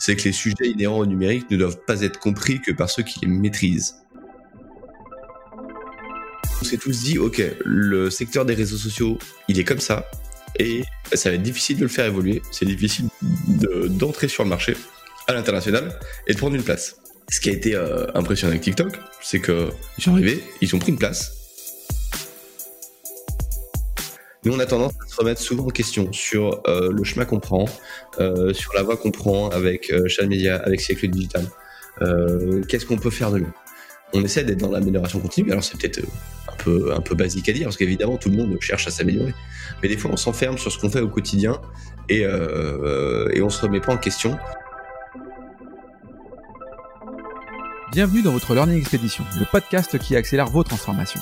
c'est que les sujets inhérents au numérique ne doivent pas être compris que par ceux qui les maîtrisent. On s'est tous dit, ok, le secteur des réseaux sociaux, il est comme ça, et ça va être difficile de le faire évoluer, c'est difficile d'entrer sur le marché à l'international et de prendre une place. Ce qui a été euh, impressionnant avec TikTok, c'est que ils sont arrivés, ils ont pris une place. Nous, on a tendance à se remettre souvent en question sur euh, le chemin qu'on prend, euh, sur la voie qu'on prend avec euh, Media, avec Siècle Digital. Euh, Qu'est-ce qu'on peut faire de mieux? On essaie d'être dans l'amélioration continue. Alors, c'est peut-être un peu, un peu basique à dire, parce qu'évidemment, tout le monde cherche à s'améliorer. Mais des fois, on s'enferme sur ce qu'on fait au quotidien et, et on se remet pas en question. Bienvenue dans votre Learning Expedition, le podcast qui accélère vos transformations.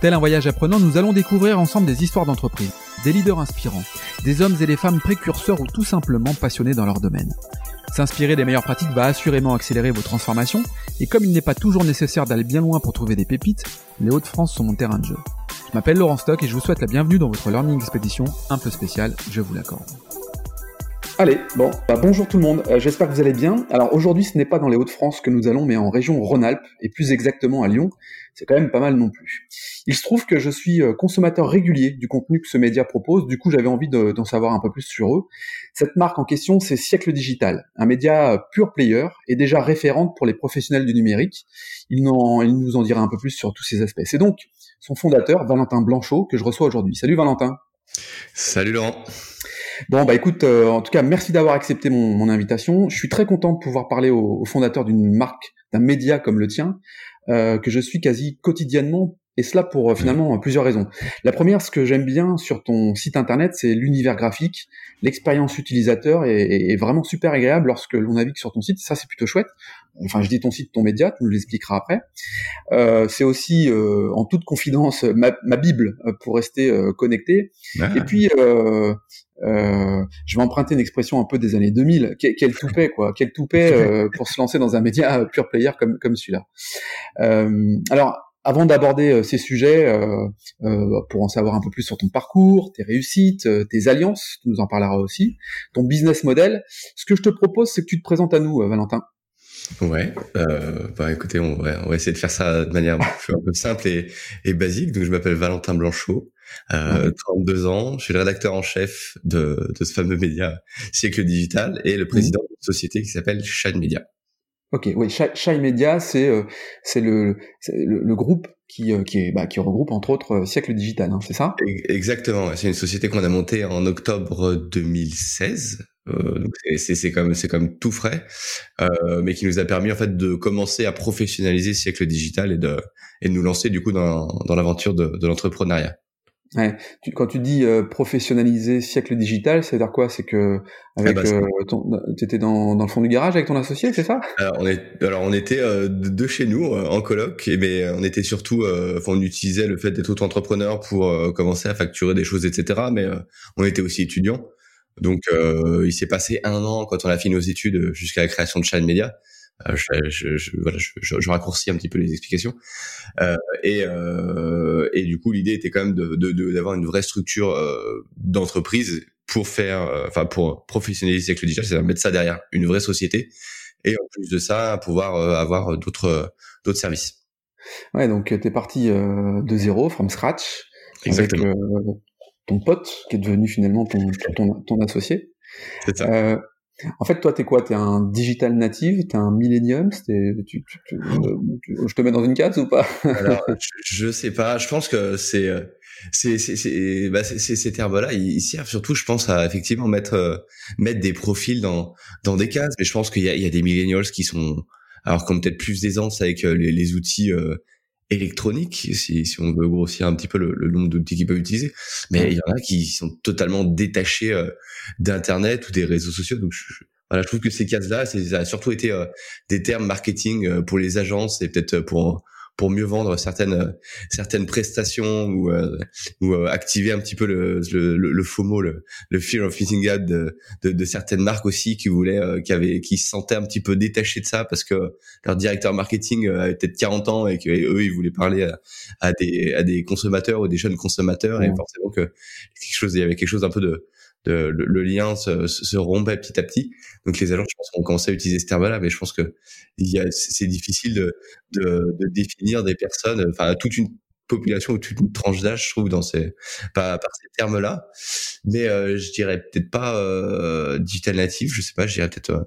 Tel un voyage apprenant, nous allons découvrir ensemble des histoires d'entreprise, des leaders inspirants, des hommes et des femmes précurseurs ou tout simplement passionnés dans leur domaine. S'inspirer des meilleures pratiques va assurément accélérer vos transformations, et comme il n'est pas toujours nécessaire d'aller bien loin pour trouver des pépites, les Hauts-de-France sont mon terrain de jeu. Je m'appelle Laurent Stock et je vous souhaite la bienvenue dans votre Learning Expedition un peu spéciale, je vous l'accorde. Allez, bon, bah, bonjour tout le monde, euh, j'espère que vous allez bien. Alors aujourd'hui ce n'est pas dans les Hauts-de-France que nous allons, mais en région Rhône-Alpes, et plus exactement à Lyon. C'est quand même pas mal non plus. Il se trouve que je suis euh, consommateur régulier du contenu que ce média propose, du coup j'avais envie d'en savoir un peu plus sur eux. Cette marque en question c'est Siècle Digital, un média euh, pure player et déjà référente pour les professionnels du numérique. Il, il nous en dira un peu plus sur tous ces aspects. C'est donc son fondateur, Valentin Blanchot, que je reçois aujourd'hui. Salut Valentin. Salut Laurent. Bon, bah écoute, euh, en tout cas, merci d'avoir accepté mon, invitation. Je suis très content de pouvoir parler au, fondateur d'une marque, d'un média comme le tien, euh, que je suis quasi quotidiennement et cela pour euh, finalement plusieurs raisons. La première, ce que j'aime bien sur ton site internet, c'est l'univers graphique, l'expérience utilisateur est, vraiment super agréable lorsque l'on navigue sur ton site. Ça, c'est plutôt chouette. Enfin, je dis ton site, ton média, tu nous l'expliqueras après. Euh, c'est aussi, euh, en toute confidence, ma, bible pour rester connecté. Ah. Et puis, je vais emprunter une expression un peu des années 2000. Quel, quel toupet, quoi. Quel toupet pour se lancer dans un média pure player comme, comme celui-là. alors, avant d'aborder euh, ces sujets, euh, euh, pour en savoir un peu plus sur ton parcours, tes réussites, tes alliances, tu nous en parleras aussi, ton business model, ce que je te propose, c'est que tu te présentes à nous, Valentin. Ouais, euh, bah écoutez, on va, on va essayer de faire ça de manière un peu simple et, et basique. Donc je m'appelle Valentin Blanchot, euh, 32 ans, je suis le rédacteur en chef de, de ce fameux média Siècle Digital et le président d'une société qui s'appelle Shine Media. Ok, oui, Shy, Media, c'est euh, c'est le, le, le groupe qui euh, qui, est, bah, qui regroupe entre autres euh, Siècle Digital, hein, c'est ça? Exactement, c'est une société qu'on a montée en octobre 2016. Euh, donc c'est c'est comme c'est comme tout frais, euh, mais qui nous a permis en fait de commencer à professionnaliser Siècle Digital et de et de nous lancer du coup dans dans l'aventure de, de l'entrepreneuriat. Ouais. Tu, quand tu dis euh, professionnaliser siècle digital, c'est-à-dire quoi? C'est que avec, ah bah, euh, tu étais dans, dans le fond du garage avec ton associé, c'est ça? Alors on, est, alors on était euh, de chez nous en coloc, et mais on était surtout, enfin on utilisait le fait d'être auto-entrepreneur pour commencer à facturer des choses, etc. Mais on était aussi étudiants, donc il s'est passé un an quand on a fini nos études jusqu'à la création de Shine Media. Euh, je, je, je, voilà, je, raccourcis un petit peu les explications. Euh, et, euh, et du coup, l'idée était quand même d'avoir de, de, une vraie structure euh, d'entreprise pour faire, euh, enfin pour professionnaliser avec le digital, c'est-à-dire mettre ça derrière une vraie société. Et en plus de ça, pouvoir avoir d'autres d'autres services. Ouais, donc tu es parti de zéro, from scratch, Exactement. avec ton pote qui est devenu finalement ton, ton, ton associé. C'est ça. En fait, toi, t'es quoi? T'es un digital native? T'es un millennium? Tu, tu, tu, Je te mets dans une case ou pas? Alors, je, sais pas. Je pense que c'est c'est c'est bah, ces termes-là, ils servent surtout, je pense, à effectivement mettre euh, mettre des profils dans dans des cases. Mais je pense qu'il y a, il y a des millennials qui sont alors comme peut-être plus d'aisance avec euh, les, les outils euh, électroniques, si, si on veut grossir un petit peu le, le nombre d'outils qu'ils peuvent utiliser. Mais il y en a qui sont totalement détachés euh, d'internet ou des réseaux sociaux. Donc je, voilà, je trouve que ces cases-là, ça a surtout été euh, des termes marketing euh, pour les agences et peut-être pour pour mieux vendre certaines certaines prestations ou euh, ou euh, activer un petit peu le le, le, FOMO le, le fear of missing out de, de, de, certaines marques aussi qui voulaient euh, qui avaient qui se sentaient un petit peu détachés de ça parce que leur directeur marketing avait peut-être 40 ans et que eux ils voulaient parler à, à, des à des consommateurs ou des jeunes consommateurs et forcément que quelque chose il y avait quelque chose un peu de le, le, lien se, rompait petit à petit. Donc les agents, je pense, ont commencé à utiliser ce terme-là, mais je pense que c'est difficile de, définir des personnes, enfin toute une population ou toute une tranche d'âge, je trouve, dans ces par, ces termes-là. Mais euh, je dirais peut-être pas euh, digital natif, je sais pas, je dirais peut-être euh,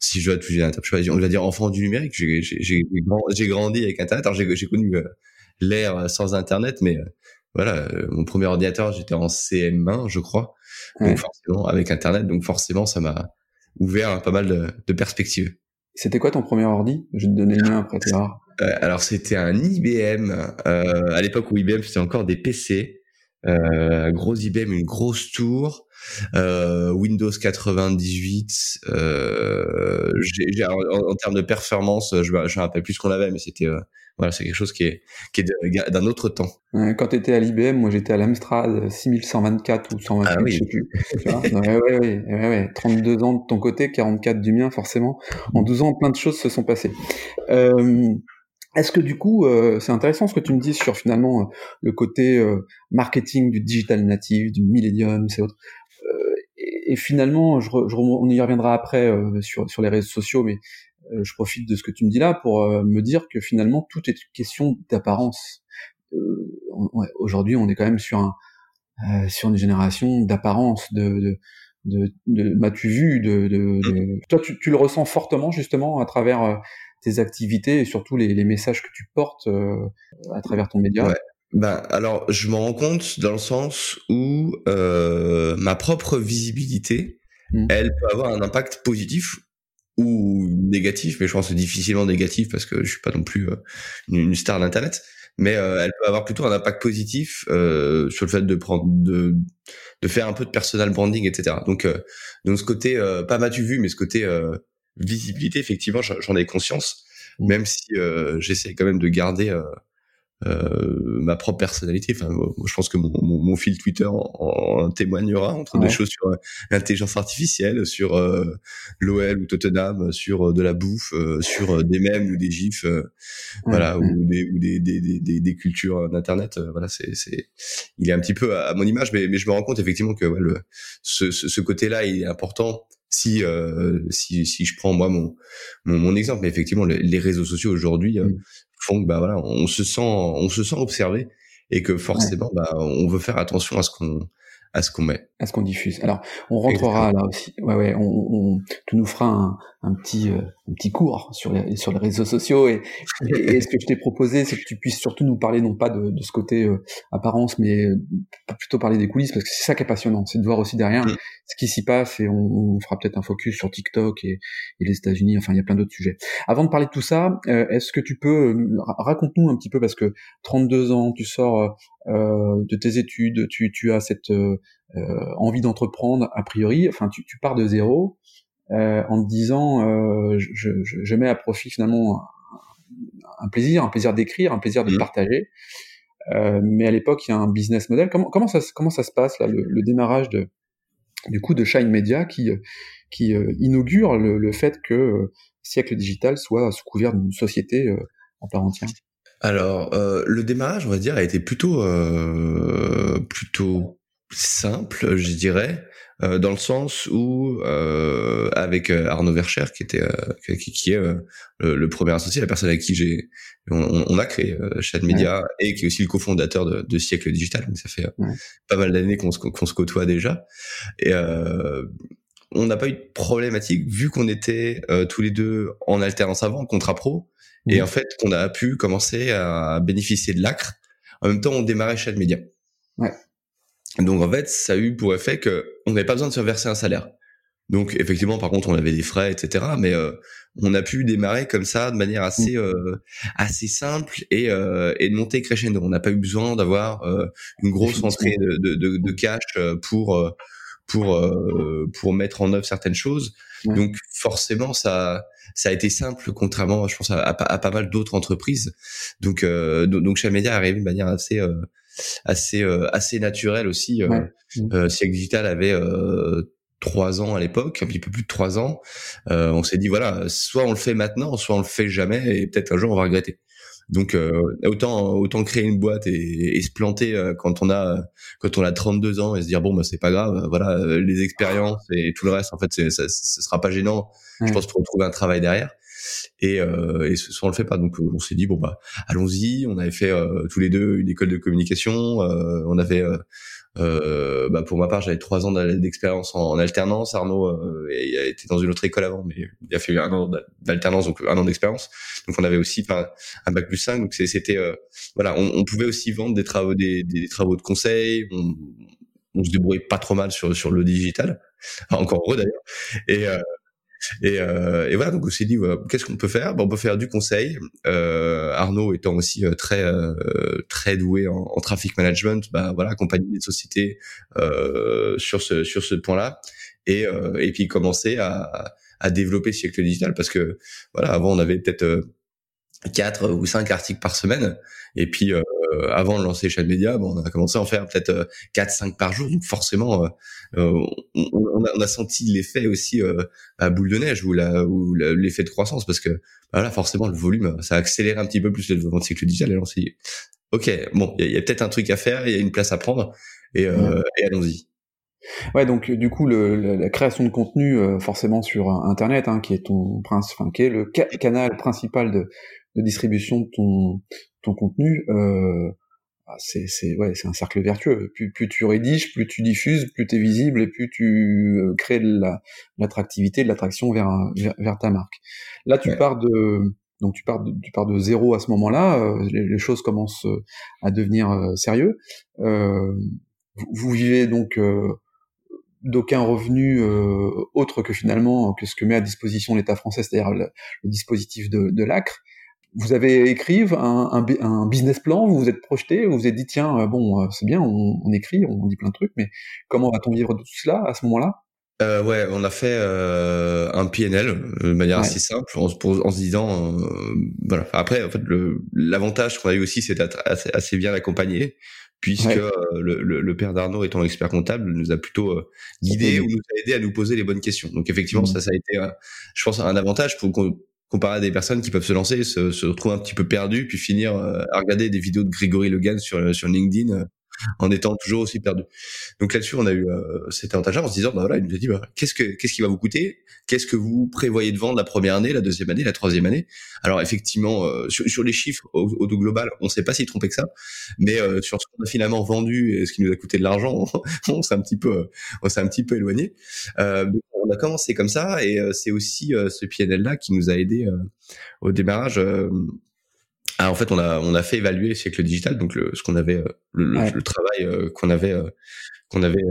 si je dois toucher je on va dire enfant du numérique. J'ai grandi avec Internet. Alors j'ai connu euh, l'ère sans Internet, mais voilà, mon premier ordinateur, j'étais en CM1, je crois. Donc forcément, avec Internet, donc forcément, ça m'a ouvert pas mal de, de perspectives. C'était quoi ton premier ordi? Je vais te donner le mien après. Euh, alors c'était un IBM euh, à l'époque où IBM c'était encore des PC. Euh, gros IBM, une grosse tour, euh, Windows 98. Euh, j'ai, en, en, termes de performance, je ne me rappelle plus ce qu'on avait, mais c'était euh, voilà, c'est quelque chose qui est, qui est d'un autre temps. Quand tu étais à l'IBM, moi j'étais à l'Amstrad 6124 ou 128, ah, oui. je sais plus. ouais, ouais, ouais, ouais, 32 ans de ton côté, 44 du mien, forcément. En 12 ans, plein de choses se sont passées. Euh, est-ce que du coup, euh, c'est intéressant ce que tu me dis sur finalement euh, le côté euh, marketing du digital native, du millennium, c'est autre. Et, et, finalement, je, je, on y reviendra après sur, sur les réseaux sociaux, mais je profite de ce que tu me dis là pour me dire que finalement tout est une question d'apparence. Ouais, Aujourd'hui, on est quand même sur un sur une génération d'apparence, de, de de, de m'as-tu vu de, de, de... toi tu, tu, le ressens fortement justement à travers tes activités et surtout les, les messages que tu portes euh, à travers ton média? Ouais. Ben, alors, je m'en rends compte dans le sens où euh, ma propre visibilité, mmh. elle peut avoir un impact positif négatif, mais je pense difficilement négatif parce que je suis pas non plus euh, une star d'internet. Mais euh, elle peut avoir plutôt un impact positif euh, sur le fait de prendre, de, de faire un peu de personal branding, etc. Donc, euh, donc ce côté, pas m'as-tu vu, mais ce côté visibilité, effectivement, j'en ai conscience, mmh. même si euh, j'essaie quand même de garder euh, ma propre personnalité. Enfin, je pense que mon, mon, mon fil Twitter en, en, témoignera entre ouais. des choses sur euh, l'intelligence artificielle, sur euh, l'OL ou Tottenham, sur euh, de la bouffe, sur des mèmes ou des gifs, ouais. voilà, ou des ou des des, des, des cultures d'internet. voilà, c'est c'est il est un petit peu à, à, mon image, mais mais je me rends compte effectivement que ouais, le, ce, ce, ce côté-là il est important si euh, si si je prends moi mon mon, mon exemple mais effectivement les, les réseaux sociaux aujourd'hui euh, mmh. Font que bah voilà on se sent on se sent observé et que forcément ouais. bah on veut faire attention à ce qu'on à ce qu'on met. À ce qu'on diffuse. Alors, on rentrera Exactement. là aussi. Ouais, ouais, on, on, tu nous feras un, un petit, euh, un petit cours sur les, sur les réseaux sociaux. Et, et, et ce que je t'ai proposé, c'est que tu puisses surtout nous parler non pas de, de ce côté euh, apparence, mais euh, plutôt parler des coulisses, parce que c'est ça qui est passionnant, c'est de voir aussi derrière mmh. ce qui s'y passe. Et on, on fera peut-être un focus sur TikTok et, et les États-Unis. Enfin, il y a plein d'autres sujets. Avant de parler de tout ça, est-ce que tu peux raconte-nous un petit peu, parce que 32 ans, tu sors euh, de tes études, tu, tu as cette euh, envie d'entreprendre a priori, enfin tu, tu pars de zéro euh, en te disant euh, je, je, je, mets à profit finalement un, plaisir, un plaisir d'écrire, un plaisir de mmh. partager. Euh, mais à l'époque, il y a un business model. Comment, comment, ça, comment ça se passe là, le, le démarrage de, du coup de Shine Media qui, qui euh, inaugure le, le, fait que euh, Siècle Digital soit sous couvert d'une société euh, en part entière? Alors, euh, le démarrage, on va dire, a été plutôt euh, plutôt simple, je dirais, euh, dans le sens où euh, avec euh, Arnaud Vercher, qui était qui, qui, est le, le, premier associé, la personne avec qui j'ai on, on, a créé Chat Media ouais. et qui est aussi le cofondateur de, de Siècle Digital, donc ça fait ouais. pas mal d'années qu'on se, qu'on se côtoie déjà. Et on n'a pas eu de problématique vu qu'on était tous les deux en alternance avant, en contrat pro et en fait, qu'on a pu commencer à bénéficier de l'acre. En même temps, on démarrait chaque média. Ouais. Donc en fait, ça a eu pour effet que on n'avait pas besoin de se verser un salaire. Donc effectivement, par contre, on avait des frais, etc. Mais euh, on a pu démarrer comme ça de manière assez mmh. euh, assez simple et euh, et de monter crescendo. On n'a pas eu besoin d'avoir euh, une grosse entrée de, de, de, de cash euh, pour euh, pour pour mettre en œuvre certaines choses. Ouais. Donc forcément, ça ça a été simple, contrairement, je pense, à, à, à pas mal d'autres entreprises. Donc, euh, donc, chez Media arrivé de manière assez, euh, assez, euh, assez naturelle aussi. Euh, ouais. Euh, Digital avait trois ans à l'époque, un petit peu plus de trois ans, euh, on s'est dit voilà, soit on le fait maintenant, soit on le fait jamais, et peut-être un jour on va regretter. Donc euh, autant autant créer une boîte et, et se planter euh, quand on a quand on a 32 ans et se dire bon bah c'est pas grave, voilà les expériences et tout le reste en fait c'est, ça, ce sera pas gênant, je pense pour trouver un travail derrière. Et, euh, et on le fait pas. Donc on s'est dit bon bah allons-y. On avait fait tous les deux une école de communication. on avait euh, bah pour ma part, j'avais trois ans d'expérience en, alternance. Arnaud euh, il été dans une autre école avant, mais il a fait un an d'alternance, donc un an d'expérience. Donc on avait aussi un bac plus 5. Donc c'était euh, voilà, on, on, pouvait aussi vendre des travaux, des, des, travaux de conseil. On, on se débrouillait pas trop mal sur sur le digital, encore heureux d'ailleurs. Et euh, et, euh, et, voilà, donc on s'est dit, qu'est-ce qu'on peut faire? Bon, On peut faire du conseil. Euh, Arnaud étant aussi euh, très euh, très doué en, en, traffic management, bah voilà, accompagner des sociétés euh, sur ce sur ce point-là, et et puis commencer à, à développer ce siècle digital parce que voilà, avant on avait peut-être quatre ou cinq articles par semaine, et puis euh, avant de lancer chaîne média, bon, on a commencé à en faire peut-être 4-5 euh, par jour. Donc forcément, euh, on, on, a, on, a, senti l'effet aussi à boule de neige ou, la, ou l'effet de croissance parce que voilà, forcément, le volume, ça a accéléré un petit peu plus le développement de cycle digital. Et on s'est dit, ok, bon, il y a, peut-être un truc à faire, il y a une place à prendre et, et allons-y. Ouais, donc du coup, le, la création de contenu, forcément sur Internet, hein, qui est ton principe, enfin, qui est le canal principal de, de distribution de ton, ton contenu, euh, bah, c'est c'est ouais c'est un cercle vertueux. Plus, plus tu rédiges, plus tu diffuses, plus tu es visible et plus tu euh, crées de l'attractivité, de l'attraction vers, vers, ta marque. Là, tu pars de donc tu pars de, tu pars de zéro à ce moment-là. Euh, les, choses commencent à devenir sérieux. vous, vivez donc d'aucun revenu autre que finalement que ce que met à disposition l'État français, c'est-à-dire le, dispositif de, de l'ACRE vous avez écrit un, un, un, business plan, vous vous êtes projeté, vous vous êtes dit tiens euh, bon euh, c'est bien, on, on, écrit, on dit plein de trucs, mais comment va-t-on vivre de tout cela à ce moment-là? Euh, ouais, on a fait euh, un PNL de manière assez simple, en, en se disant, euh, voilà. Après, en fait, l'avantage qu'on a eu aussi, c'est d'être assez, assez, bien accompagné, puisque le, le, le, père d'Arnaud, étant expert comptable, nous a plutôt guidé ou nous a aidé à nous poser les bonnes questions. Donc effectivement, mmh. ça, ça a été, je pense, un avantage pour qu'on comparé à des personnes qui peuvent se lancer, se, se retrouver un petit peu perdus, puis finir euh, à regarder des vidéos de Grégory Logan sur, euh, sur LinkedIn euh, en étant toujours aussi perdu. Donc là-dessus, on a eu euh, cet avantage en se disant, bah voilà, il nous a dit, bah, qu'est-ce que qu'est-ce qui va vous coûter? Qu'est-ce que vous prévoyez de vendre la première année, la deuxième année, la troisième année? Alors effectivement, sur, sur, les chiffres au, au global, on ne sait pas s'y tromper que ça, mais sur ce qu'on a finalement vendu et ce qui nous a coûté de l'argent, on, s'est un petit peu, on s'est un petit peu éloigné. donc on a commencé comme ça et euh, c'est aussi euh, ce PNL là qui nous a aidé euh, au démarrage. Ah, en fait, on a on a fait évaluer le siècle digital, donc le, ce qu'on avait le, travail qu'on avait qu'on avait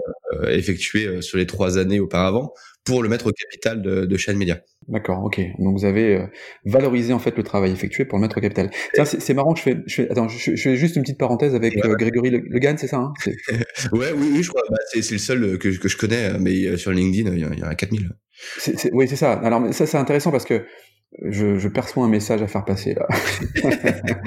effectué sur les trois années auparavant pour le mettre au capital de, de chaîne média. D'accord, ok. Donc vous avez valorisé en fait le travail effectué pour le mettre au capital. C'est marrant. Je fais, je fais, attends, je, fais juste une petite parenthèse avec Grégory Le, Le c'est ça hein Ouais, oui, oui, je crois. Bah, c'est le seul que, que je connais, mais sur LinkedIn, il y, en a 4000. oui, c'est ça. Alors ça, c'est intéressant parce que je, je, perçois un message à faire passer là.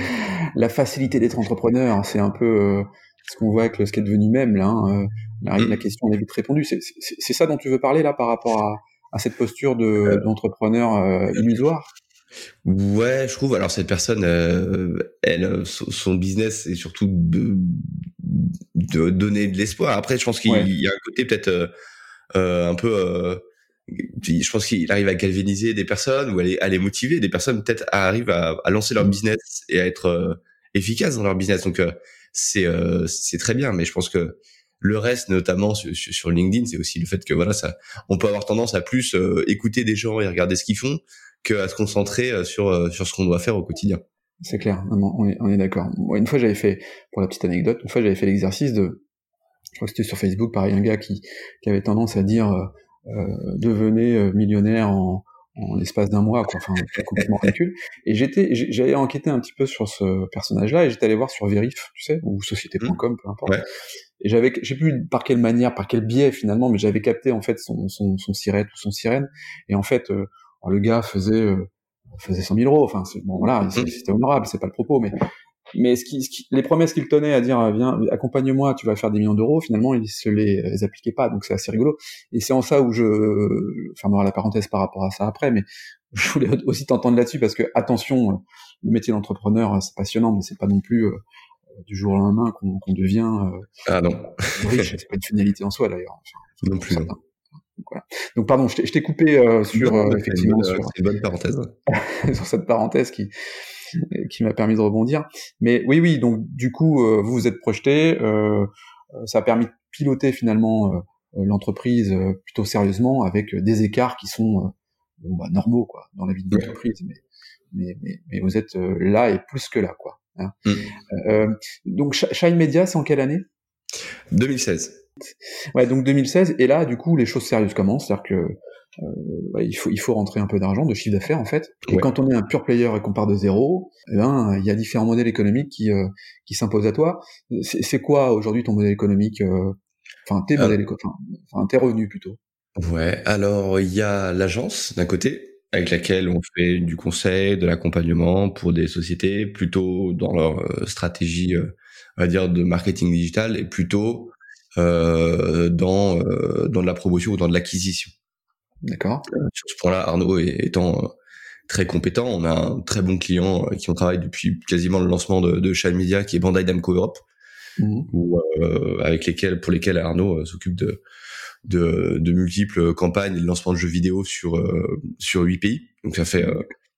la facilité d'être entrepreneur, c'est un peu ce qu'on voit avec ce qui est devenu même là. Hein, la, la, mm. question est vite répondue. C'est ça dont tu veux parler là par rapport à, à cette posture de euh, d'entrepreneur euh, illusoire? Ouais, je trouve. Alors cette personne, euh, elle, son business, c'est surtout de, de donner de l'espoir. Après, je pense qu'il y a un côté peut-être un peu. Je pense qu'il arrive à galvaniser des personnes ou à les, à les motiver. Des personnes peut-être arrivent à, à, lancer leur mm. business et à être efficaces dans leur business. Donc c'est c'est très bien. Mais je pense que le reste, notamment sur, sur LinkedIn, c'est aussi le fait que voilà, ça, on peut avoir tendance à plus euh, écouter des gens et regarder ce qu'ils font que à se concentrer euh, sur euh, sur ce qu'on doit faire au quotidien. C'est clair, on est, on est d'accord. Une fois, j'avais fait, pour la petite anecdote, une fois, j'avais fait l'exercice de, je crois que c'était sur Facebook, pareil, un gars qui, qui avait tendance à dire, euh, devenez millionnaire en, en l'espace d'un mois, quoi. Enfin, complètement ridicule. Et j'étais, j'avais enquêté un petit peu sur ce personnage-là et j'étais allé voir sur Verif, tu sais, ou société.com, peu importe. Ouais. Et j'avais, j'ai plus par quelle manière, par quel biais finalement, mais j'avais capté en fait son son, son sirène ou son sirène. Et en fait, euh, le gars faisait euh, faisait 100 000 euros. Enfin, bon voilà, mmh. c'était honorable, c'est pas le propos, mais mais ce qui, les promesses qu'il tenait à dire viens accompagne-moi tu vas faire des millions d'euros finalement il se les, les appliquait pas donc c'est assez rigolo. Et c'est en ça où je, je fermerai la parenthèse par rapport à ça après mais je voulais aussi t'entendre là-dessus parce que attention le métier d'entrepreneur c'est passionnant mais c'est pas non plus du jour au lendemain qu'on devient ah non. riche. C'est pas une finalité en soi d'ailleurs. Non plus donc, pardon, je t'ai coupé euh, sur euh, effectivement sur une bonne parenthèse. sur cette parenthèse qui qui m'a permis de rebondir. Mais oui, oui. Donc du coup, euh, vous vous êtes projeté. ça a permis de piloter finalement l'entreprise plutôt sérieusement avec des écarts qui sont bon, bah, normaux quoi dans la vie de l'entreprise. Mais, mais, mais, vous êtes là et plus que là quoi. Hein. Mm. donc Shine Media, c'est en quelle année? 2016. Ouais, donc 2016, et là, du coup, les choses sérieuses commencent, c'est-à-dire que euh, il faut il faut rentrer un peu d'argent, de chiffre d'affaires en fait. Et quand on est un pure player et qu'on part de zéro, eh ben il y a différents modèles économiques qui euh, qui s'imposent à toi. C'est quoi aujourd'hui ton modèle économique euh, Enfin tes modèles, enfin tes revenus plutôt? Ouais, alors il y a l'agence d'un côté avec laquelle on fait du conseil, de l'accompagnement pour des sociétés plutôt dans leur stratégie, on va dire, de marketing digital et plutôt euh, dans euh, dans de la promotion ou dans de l'acquisition. D'accord. Euh, sur ce point-là, Arnaud étant très compétent, on a un très bon client qui on travaille depuis quasiment le lancement de, de Shine Media, qui est Bandai Namco Europe, mmh. avec lesquels pour lesquels Arnaud s'occupe de, de, de multiples campagnes et de lancement de jeux vidéo sur sur huit pays. Donc ça fait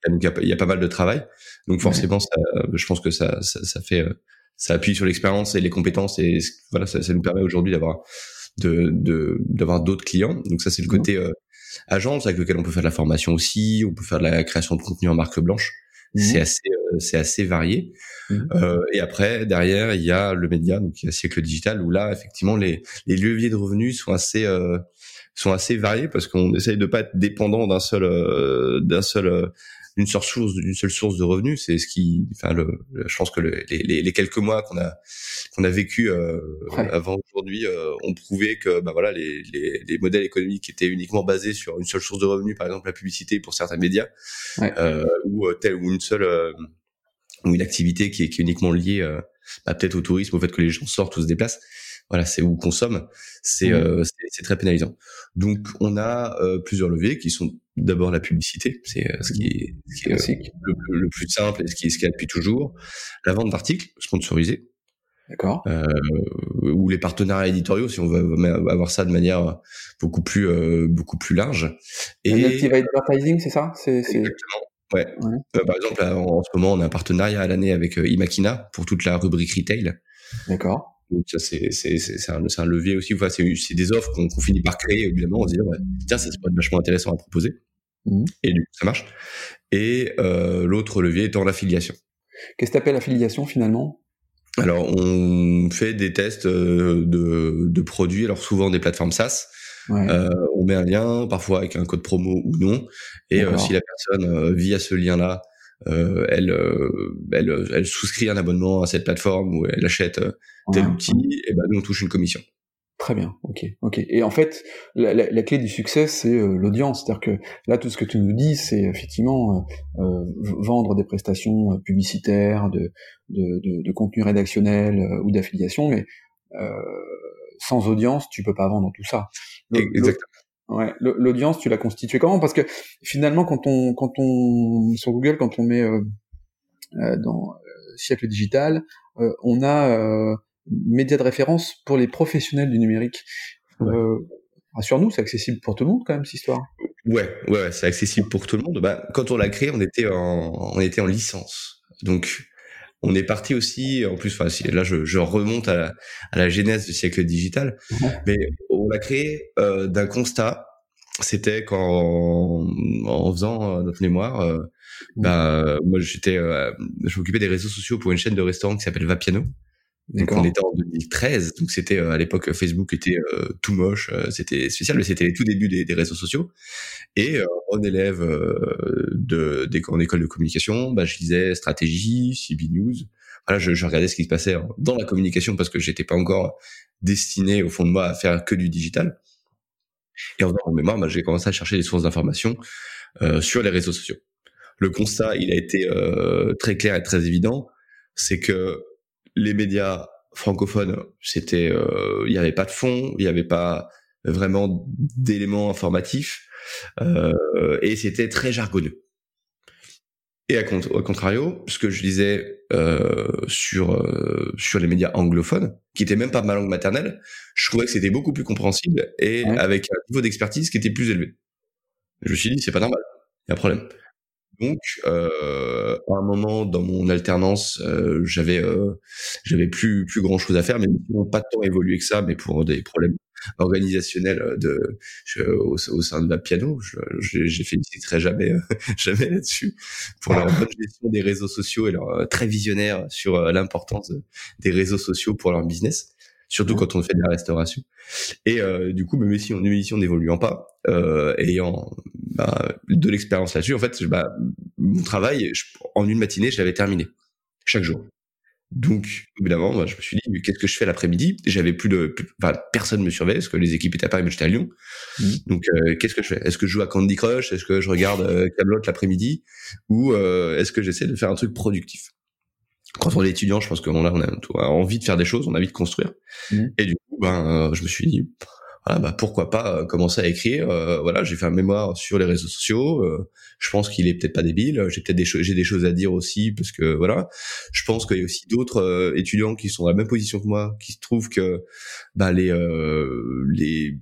il y, y, a pas mal de travail. Donc forcément, ça, je pense que ça, ça, ça fait ça appuie sur l'expérience et les compétences et voilà, ça, ça nous permet aujourd'hui d'avoir de d'avoir d'autres clients. Donc ça c'est le côté euh, agence avec lequel on peut faire de la formation aussi, on peut faire de la création de contenu en marque blanche. Mmh. C'est assez euh, c'est assez varié. Mmh. Euh, et après derrière il y a le média donc il y a siècle digital où là effectivement les les leviers de revenus sont assez euh, sont assez variés parce qu'on essaye de pas être dépendant d'un seul euh, d'un seul une seule source d'une seule source de revenus c'est ce qui enfin le, je pense que le, les, les, quelques mois qu'on a qu'on a vécu euh, avant aujourd'hui euh, ont prouvé que bah voilà les, les, les, modèles économiques étaient uniquement basés sur une seule source de revenus par exemple la publicité pour certains médias euh, ou telle ou une seule ou une activité qui est, qui est uniquement liée bah, peut-être au tourisme au fait que les gens sortent ou se déplacent voilà, c'est où consomme, c'est mmh. c'est très pénalisant. Donc on a plusieurs leviers qui sont d'abord la publicité, c'est euh, ce qui est, ce qui est euh, le, le, plus simple et ce qui est ce qu'il y a depuis toujours. La vente d'articles sponsorisés. D'accord. Euh, ou les partenariats éditoriaux, si on veut avoir ça de manière beaucoup plus euh, beaucoup plus large. Et active advertising, c'est ça? C'est exactement. Ouais. Euh, par exemple, en, ce moment, on a un partenariat à l'année avec Imakina pour toute la rubrique retail. D'accord. Donc ça c'est c'est c'est un, un levier aussi. Enfin, c'est c'est des offres qu'on finit par créer évidemment en se disant ouais, tiens ça c'est vachement intéressant à proposer. Mmh. Et du coup ça marche. Et euh, l'autre levier étant l'affiliation. Qu'est-ce que t'appelles affiliation finalement? Alors on fait des tests euh, de de produits. Alors souvent des plateformes SaaS. Ouais. Euh, on met un lien, parfois avec un code promo ou non. Et euh, si la personne via ce lien-là euh, elle, euh, elle, elle, souscrit un abonnement à cette plateforme ou elle achète euh, tel outil, et ben nous on touche une commission. Très bien, ok, ok. Et en fait, la, la, la clé du succès, c'est l'audience. C'est-à-dire que là, tout ce que tu nous dis, c'est effectivement euh, vendre des prestations publicitaires, de, de, de, de contenu rédactionnel ou d'affiliation, mais sans audience, tu peux pas vendre tout ça. Exactement. Ouais, l'audience, tu l'as constituée comment? Parce que finalement, quand on, quand on sur Google, quand on met euh, euh dans euh, siècle digital, euh, on a médias de référence pour les professionnels du numérique. Rassure-nous, c'est accessible pour tout le monde quand même cette histoire. Ouais, ouais, c'est accessible pour tout le monde. Bah, quand on l'a créé, on était en, on était en licence, donc on est parti aussi, en plus, enfin, là je, je remonte à la, à la, genèse du siècle digital, mais l'a créé euh, d'un constat. C'était quand, en faisant euh, notre mémoire, euh, bah, moi j'étais, euh, je m'occupais des réseaux sociaux pour une chaîne de restaurants qui s'appelle Vapiano. Donc on était en 2013, donc c'était à l'époque Facebook était tout moche, c'était spécial, mais c'était les tout débuts des, des, réseaux sociaux. Et en élève de, des, en école de communication, bah, je lisais stratégie, CB News. Voilà, je, regardais ce qui se passait dans la communication parce que j'étais pas encore destiné au fond de moi à faire que du digital. Et en faisant mon mémoire, bah, j'ai commencé à chercher des sources d'informations euh, sur les réseaux sociaux. Le constat, il a été euh, très clair et très évident. c'est que les médias francophones, c'était, euh, il n'y avait pas de fond, il n'y avait pas vraiment d'éléments informatifs, et c'était très jargonneux. Et à, au contrario, ce que je disais euh, sur euh, sur les médias anglophones, qui étaient même pas ma langue maternelle, je trouvais que c'était beaucoup plus compréhensible et avec un niveau d'expertise qui était plus élevé. Je me suis dit, c'est pas normal, il y a un problème. Donc, euh, à un moment dans mon alternance, euh, j'avais euh, j'avais plus plus grand chose à faire, mais pas tant évolué que ça, mais pour des problèmes organisationnels de au, sein de la piano, j'ai félicité jamais jamais là-dessus pour leur bonne gestion des réseaux sociaux et leur très visionnaire sur l'importance des réseaux sociaux pour leur business surtout quand on fait de la restauration. Et euh, du coup, même si on, même n'évoluant pas, euh, ayant bah, de l'expérience là-dessus, en fait, bah, mon travail, en une matinée, je l'avais terminé chaque jour. Donc, évidemment, moi, je me suis dit, qu'est-ce que je fais l'après-midi? J'avais plus de, enfin, personne me surveillait parce que les équipes étaient à Paris, mais j'étais à Lyon. Mmh. Donc, euh, qu'est-ce que je fais? Est-ce que je joue à Candy Crush? Est-ce que je regarde euh, Camelot l'après-midi? Ou euh, est-ce que j'essaie de faire un truc productif? Quand on est étudiant, je pense qu'on a, on a, envie de faire des choses, on a envie de construire. Mmh. Et du coup, ben, euh, je me suis dit, voilà, bah, pourquoi pas euh, commencer à écrire. Euh, voilà, j'ai fait un mémoire sur les réseaux sociaux. je pense qu'il est peut-être pas débile. J'ai peut-être des choses, j'ai des choses à dire aussi parce que voilà. Je pense qu'il y a aussi d'autres étudiants qui sont dans la même position que moi, qui trouvent que bah, les les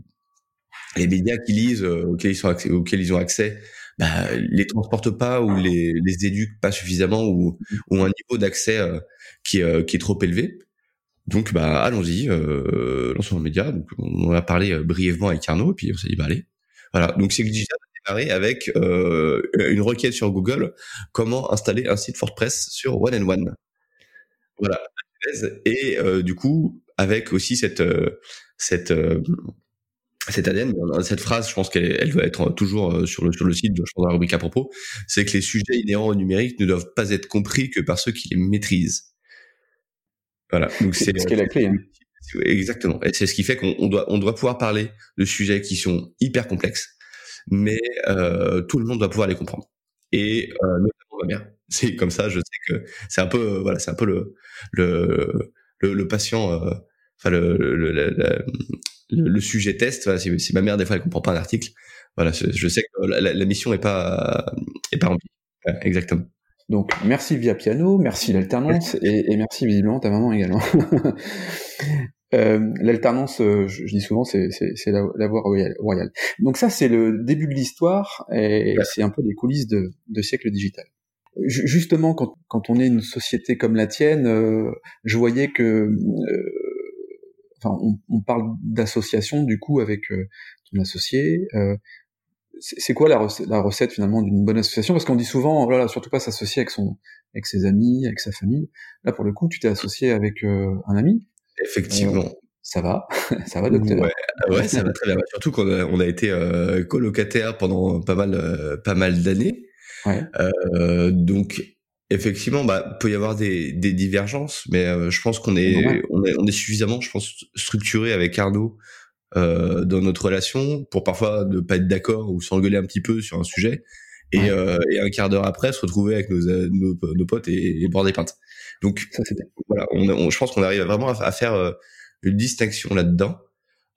les médias qu'ils lisent, auxquels ils sont auxquels ils ont accès, bah, les transportent pas ou les, les éduquent pas suffisamment ou, ou un niveau d'accès euh, qui, euh, qui est trop élevé. Donc bah allons-y, euh, lançons média. Donc on a parlé euh, brièvement avec Arnaud et puis on s'est dit bah allez. Voilà. Donc c'est a démarré avec euh, une requête sur Google comment installer un site WordPress sur One and One? Voilà. Et du coup avec aussi cette cette cette ADN, cette phrase, je pense qu'elle elle doit être toujours euh, sur le, sur le site, je pense dans la rubrique à propos, c'est que les sujets inhérents au numérique ne doivent pas être compris que par ceux qui les maîtrisent. Voilà. Donc c'est ce qui est la clé. Hein. Exactement. Et c'est ce qui fait qu'on doit, on doit pouvoir parler de sujets qui sont hyper complexes, mais euh, tout le monde doit pouvoir les comprendre. Et euh, notamment ma mère. C'est comme ça, je sais que c'est un peu, euh, voilà, c'est un peu le le le, le patient, euh, enfin le, le, le, le, sujet test. si, ma mère des fois elle comprend pas un article, voilà, je, sais que la, mission est pas est pas remplie. exactement. Donc merci via piano, merci l'alternance et, merci visiblement ta maman également. euh, l'alternance, euh, je, dis souvent, c'est la, la voie royale, Donc ça, c'est le début de l'histoire et c'est un peu les coulisses de, de siècle digital. Justement, quand, quand on est une société comme la tienne, euh, je voyais que euh, enfin, on, on parle d'association du coup avec euh, ton associé. Euh, c'est quoi la recette, la recette finalement d'une bonne association? Parce qu'on dit souvent, voilà, surtout pas s'associer avec son, avec ses amis, avec sa famille. Là, pour le coup, tu t'es associé avec euh, un ami. Effectivement. ça va, ça va, docteur? Ouais, ouais ça va très bien. Surtout qu'on a, on a été euh, colocataire pendant pas mal, pas mal d'années. Ouais. donc Effectivement, bah peut y avoir des, des divergences, mais euh, je pense qu'on est, on est on est suffisamment, je pense, structuré avec Arnaud euh, dans notre relation pour parfois ne pas être d'accord ou s'engueuler un petit peu sur un sujet et, euh, et un quart d'heure après se retrouver avec nos nos, nos potes et, et boire des pintes. Donc Ça, voilà, on, on, je pense qu'on arrive vraiment à, faire euh, une distinction là-dedans.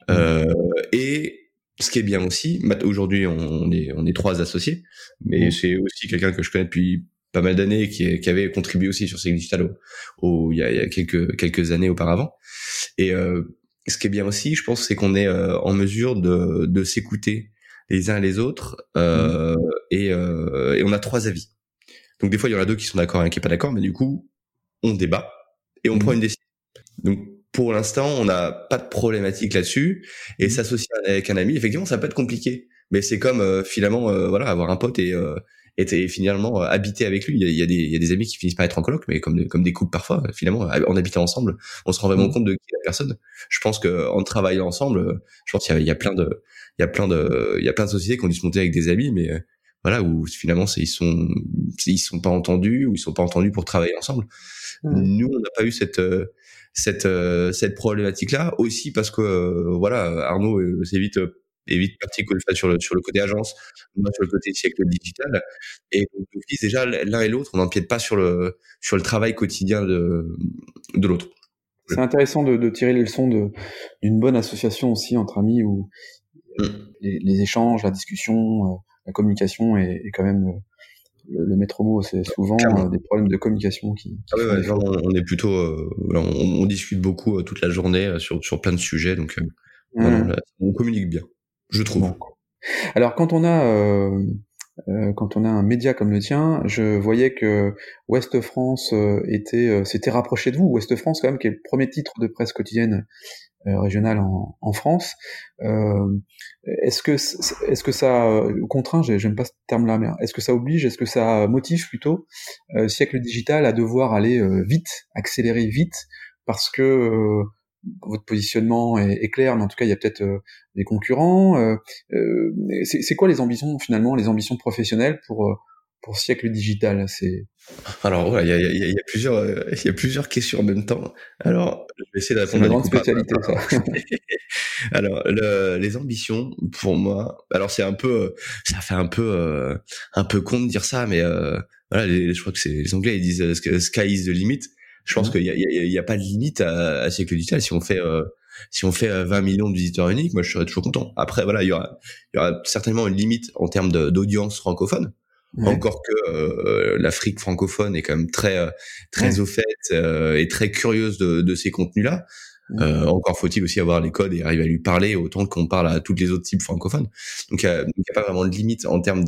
Euh, et ce qui est bien aussi, aujourd'hui on est on est trois associés, mais c'est aussi quelqu'un que je connais depuis pas mal d'années qui, qui avait contribué aussi sur ces Digital au, il, y a, il, y a, quelques quelques années auparavant. Et euh, ce qui est bien aussi, je pense, c'est qu'on est, euh, en mesure de, de s'écouter les uns les autres euh, mmh. et, euh, et on a trois avis. Donc des fois il y en a deux qui sont d'accord et un qui est pas d'accord, mais du coup on débat et on mmh. prend une décision. Donc pour l'instant on n'a pas de problématique là-dessus et mmh. s'associer avec un ami, effectivement ça peut être compliqué, mais c'est comme euh, finalement euh, voilà avoir un pote et et, finalement euh, habiter avec lui. Il y, a, des, il y, a, des, amis qui finissent par être en coloc, mais comme, comme des couples parfois, finalement, en habitant ensemble, on se rend vraiment mm. compte de qui est la personne. Je pense que en travaillant ensemble, euh, je pense qu'il y, a plein de, il y a plein de, il y a plein de sociétés qui ont dû se monter avec des amis, mais euh, voilà où finalement ils sont, ils sont pas entendus ou ils sont pas entendus pour travailler ensemble. Mm. Nous, on n'a pas eu cette cette cette problématique là aussi parce que voilà Arnaud s'est vite est vite parti sur le sur le côté agence, moi sur le côté siècle digital. Et donc déjà l'un et l'autre, on n'empiète pas sur le sur le travail quotidien de de l'autre. C'est intéressant de, de, tirer les leçons d'une bonne association aussi entre amis où mm. les, échanges, la discussion, euh, la communication est, est quand même le, le maître mot, c'est souvent euh, des problèmes de communication qui. ah ouais, on, est plutôt, euh, on, on, discute beaucoup euh, toute la journée sur sur plein de sujets, donc mmh. on communique bien, je trouve. Alors quand on a quand on a un média comme le tien, je voyais que Ouest France était s'était rapproché de vous. Ouest France quand même qui est le premier titre de presse quotidienne euh, régionale en, France. Euh, est-ce que est-ce que ça euh, contraint, j'aime pas ce terme-là, mais est-ce que ça oblige, est-ce que ça motive plutôt euh, siècle digital à devoir aller vite, accélérer vite, parce que votre positionnement est, clair, mais en tout cas il y a peut-être des concurrents. c'est quoi les ambitions finalement, les ambitions professionnelles pour pour siècle digital? C'est alors il y, a, y, a, plusieurs euh, il y a plusieurs questions en même temps. Alors je vais essayer de répondre. C'est une grande spécialité ça. alors le, les ambitions pour moi, alors c'est un peu ça fait un peu euh, un peu con de dire ça, mais euh, voilà les, je crois que c'est les Anglais ils disent sky is the limit. Je pense mmh. qu'il y a, y, a, pas de limite à, à siècle digital si on fait si on fait 20 millions de visiteurs uniques, moi je serais toujours content. Après voilà, il y aura, il y aura certainement une limite en termes d'audience francophone. Encore que euh, l'Afrique francophone est quand même très euh, très au fait euh, et très curieuse de, de ces contenus-là. Euh, encore faut-il aussi avoir les codes et arriver à lui parler autant qu'on parle à toutes les autres types francophones. Donc il n'y a, pas vraiment de limite en termes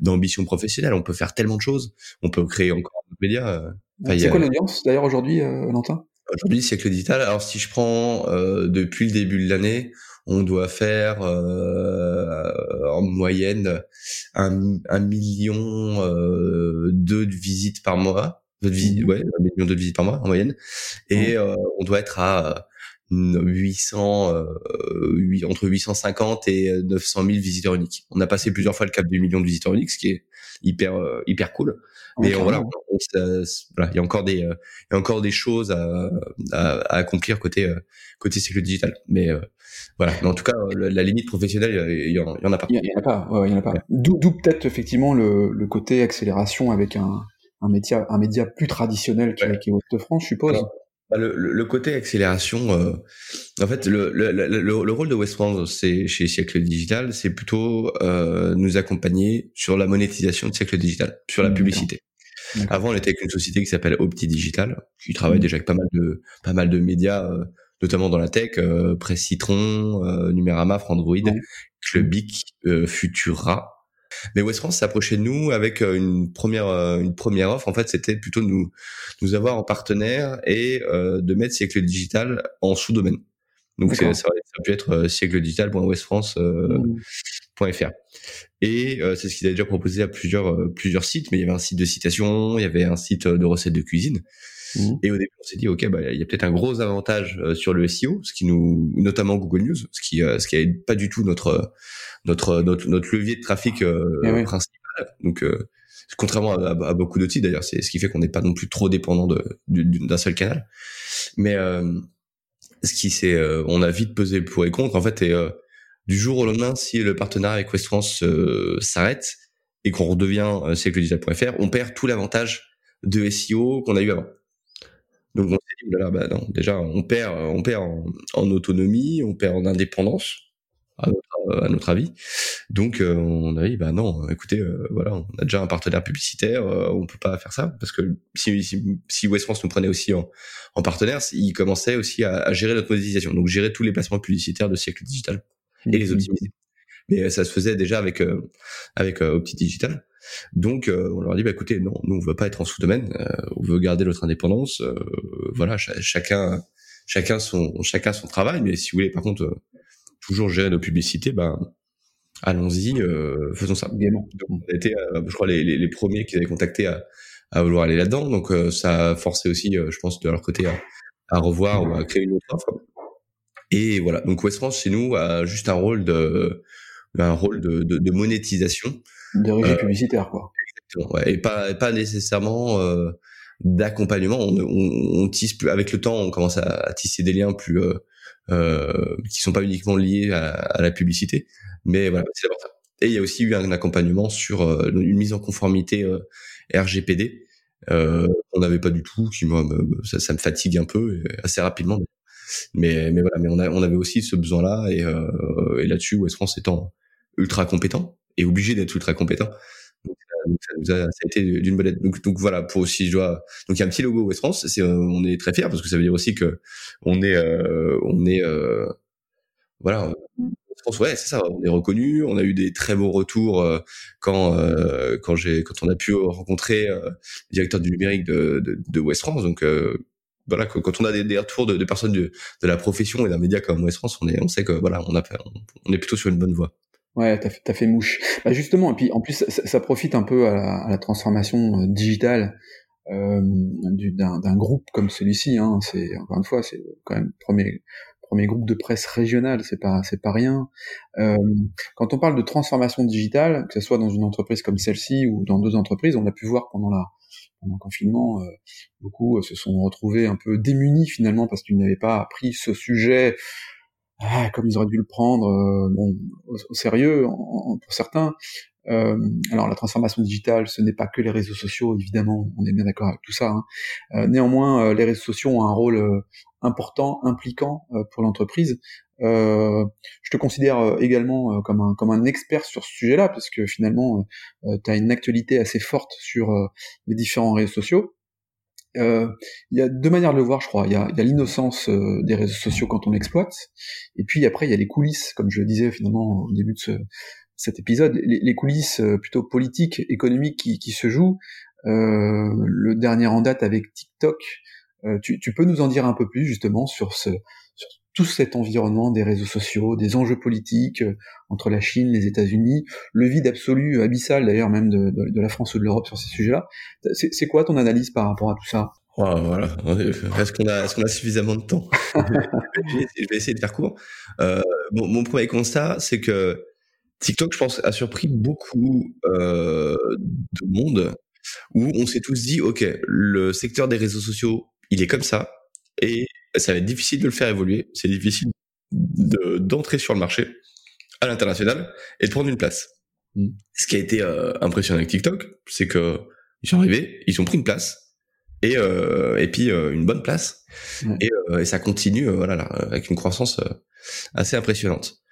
d'ambition professionnelle. On peut faire tellement de choses. On peut créer encore des médias. C'est quoi l'audience d'ailleurs aujourd'hui, Valentin? Aujourd'hui, siècle digital. Alors si je prends depuis le début de l'année, on doit faire euh, en moyenne un, un million euh, de visites par mois, de visites, mmh. ouais, un million de visites par mois en moyenne, et euh, on doit être à 800, euh, entre 850 et 900 000 visiteurs uniques. On a passé plusieurs fois le cap du million de visiteurs uniques, ce qui est hyper hyper cool. Mais voilà, il y a encore des, il y a encore des choses à, à, à accomplir côté côté cycle digital. Mais voilà. Mais en tout cas, la limite professionnelle, il y, en, a pas. Il y, en a pas. Ouais, il y en a pas. D'où, peut-être effectivement le, le, côté accélération avec un, un média, un média plus traditionnel qui, est Ouest France, je suppose. Le, le, côté accélération, euh, en fait, le, le, rôle de West France, c'est chez Siècle Digital, c'est plutôt euh, nous accompagner sur la monétisation de Siècle Digital, sur la publicité. Avant, on était avec une société qui s'appelle Opti Digital, qui travaille mmh. déjà avec pas mal de pas mal de médias euh, notamment dans la tech, euh, Presse Citron, euh, Numérama, Frandroid, Clubic, euh, Futura. Mais West France s'approchait de nous avec euh, une première une première offre. En fait, c'était plutôt de nous nous avoir en partenaire et de mettre Siècle Digital en sous-domaine. Donc ça, ça, a pu être siècledigital.westfrance.fr. Et c'est ce qu'ils avaient déjà proposé à plusieurs plusieurs sites. Mais il y avait un site de citation, il y avait un site de recettes de cuisine. Mmh. Et au début, on s'est dit, ok, bah, il y a peut-être un gros avantage euh, sur le SEO, ce qui nous, notamment Google News, ce qui, euh, ce qui aide pas du tout notre, notre, notre, notre levier de trafic euh, eh principal. Donc, contrairement à, beaucoup d'autres sites d'ailleurs, c'est ce qui fait qu'on n'est pas non plus trop dépendant de, d'un seul canal. Mais ce qui c'est, on a vite pesé pour et contre en fait. Et du jour au lendemain, si le partenariat avec West France s'arrête et qu'on redevient siècledigital.fr, on perd tout l'avantage de SEO qu'on a eu avant. Donc on s'est dit, bah non, déjà on perd, on perd en, autonomie, on perd en indépendance, à notre, à notre avis. Donc euh, on a dit, bah non, écoutez, euh, voilà, on a déjà un partenaire publicitaire, euh, on peut pas faire ça parce que si, si, si West France nous prenait aussi en, en partenaire, il commençait aussi à, à, gérer notre monétisation, donc gérer tous les placements publicitaires de siècle digital et les mmh. optimiser. Mais ça se faisait déjà avec avec Opti Digital. Donc, euh, on leur dit, bah, écoutez, non, nous, on veut pas être en sous-domaine, euh, on veut garder notre indépendance. Euh, voilà, chacun, chacun son, chacun son travail. Mais si vous voulez, par contre, toujours gérer nos publicités, ben, allons-y, faisons ça. Donc, on a été, je crois, les, les, premiers qui avaient contacté à, à vouloir aller là-dedans. Donc, ça a forcé aussi, je pense, de leur côté à, à revoir ou à créer une autre offre. Et voilà. Donc, West France, chez nous, a juste un rôle de, un rôle de, de, de monétisation de régie euh, publicitaire, quoi. Exactement, ouais. Et pas, pas nécessairement euh, d'accompagnement. On, on, on, tisse plus avec le temps, on commence à, à tisser des liens plus euh, euh, qui sont pas uniquement liés à, à la publicité, mais voilà, c'est. Et il y a aussi eu un accompagnement sur euh, une mise en conformité euh, RGPD euh, qu'on n'avait pas du tout, qui moi ça, ça, me fatigue un peu assez rapidement. Mais mais voilà, mais on, a, on avait aussi ce besoin-là et, euh, et là-dessus, West France étant ultra compétent et obligé d'être ultra compétent, donc, ça nous a, ça a été d'une bonne aide. Donc, donc voilà, pour aussi, je dois. Donc il y a un petit logo West France. C'est, on est très fiers parce que ça veut dire aussi que on est, euh, on est, euh, voilà. France, ouais, c'est ça. On est reconnu. On a eu des très beaux retours euh, quand euh, quand j'ai quand on a pu rencontrer euh, le directeur du numérique de, de, de West France. Donc voilà, quand on a des, des retours de, de personnes de, de, la profession et d'un média comme West France, on est, on sait que voilà, on a, on est plutôt sur une bonne voie. Ouais, t'as fait, fait mouche. Bah justement, et puis en plus, ça, ça profite un peu à la, à la transformation euh, digitale euh, d'un groupe comme celui-ci. Hein. C'est encore une fois, c'est quand même premier premier groupe de presse régional. C'est pas c'est pas rien. Euh, quand on parle de transformation digitale, que ce soit dans une entreprise comme celle-ci ou dans deux entreprises, on a pu voir pendant la pendant le confinement, euh, beaucoup se sont retrouvés un peu démunis finalement parce qu'ils n'avaient pas appris ce sujet ah, comme ils auraient dû le prendre euh, au, sérieux pour certains. Euh, alors la transformation digitale, ce n'est pas que les réseaux sociaux, évidemment, on est bien d'accord avec tout ça. Hein. Euh, néanmoins, les réseaux sociaux ont un rôle important, impliquant pour l'entreprise. je te considère également comme un comme un expert sur ce sujet-là, parce que finalement, tu as une actualité assez forte sur les différents réseaux sociaux. Euh, il y a deux manières de le voir, je crois. Il y a, l'innocence euh, des réseaux sociaux quand on l'exploite, et puis après il y a les coulisses, comme je le disais finalement au début de ce, cet épisode, les, coulisses euh, plutôt politiques, économiques qui, qui se jouent. le dernier en date avec TikTok. Tu, tu, peux nous en dire un peu plus justement sur ce, tout cet environnement des réseaux sociaux, des enjeux politiques euh, entre la Chine, les États-Unis, le vide absolu, abyssal d'ailleurs même de, de, de, la France ou de l'Europe sur ces sujets-là. C'est quoi ton analyse par rapport à tout ça? Voilà. Est-ce qu'on a, est qu'on a suffisamment de temps? Je, vais essayer de faire court. Euh, bon, mon premier constat, c'est que TikTok, je pense, a surpris beaucoup euh, de monde où on s'est tous dit, ok, le secteur des réseaux sociaux, il est comme ça, et ça va être difficile de le faire évoluer. C'est difficile d'entrer sur le marché à l'international et de prendre une place. Mm. Ce qui a été euh, impressionnant avec TikTok, c'est que ils sont arrivés, ils ont pris une place et euh, et puis euh, une bonne place et, euh, et, ça continue voilà là, avec une croissance assez impressionnante.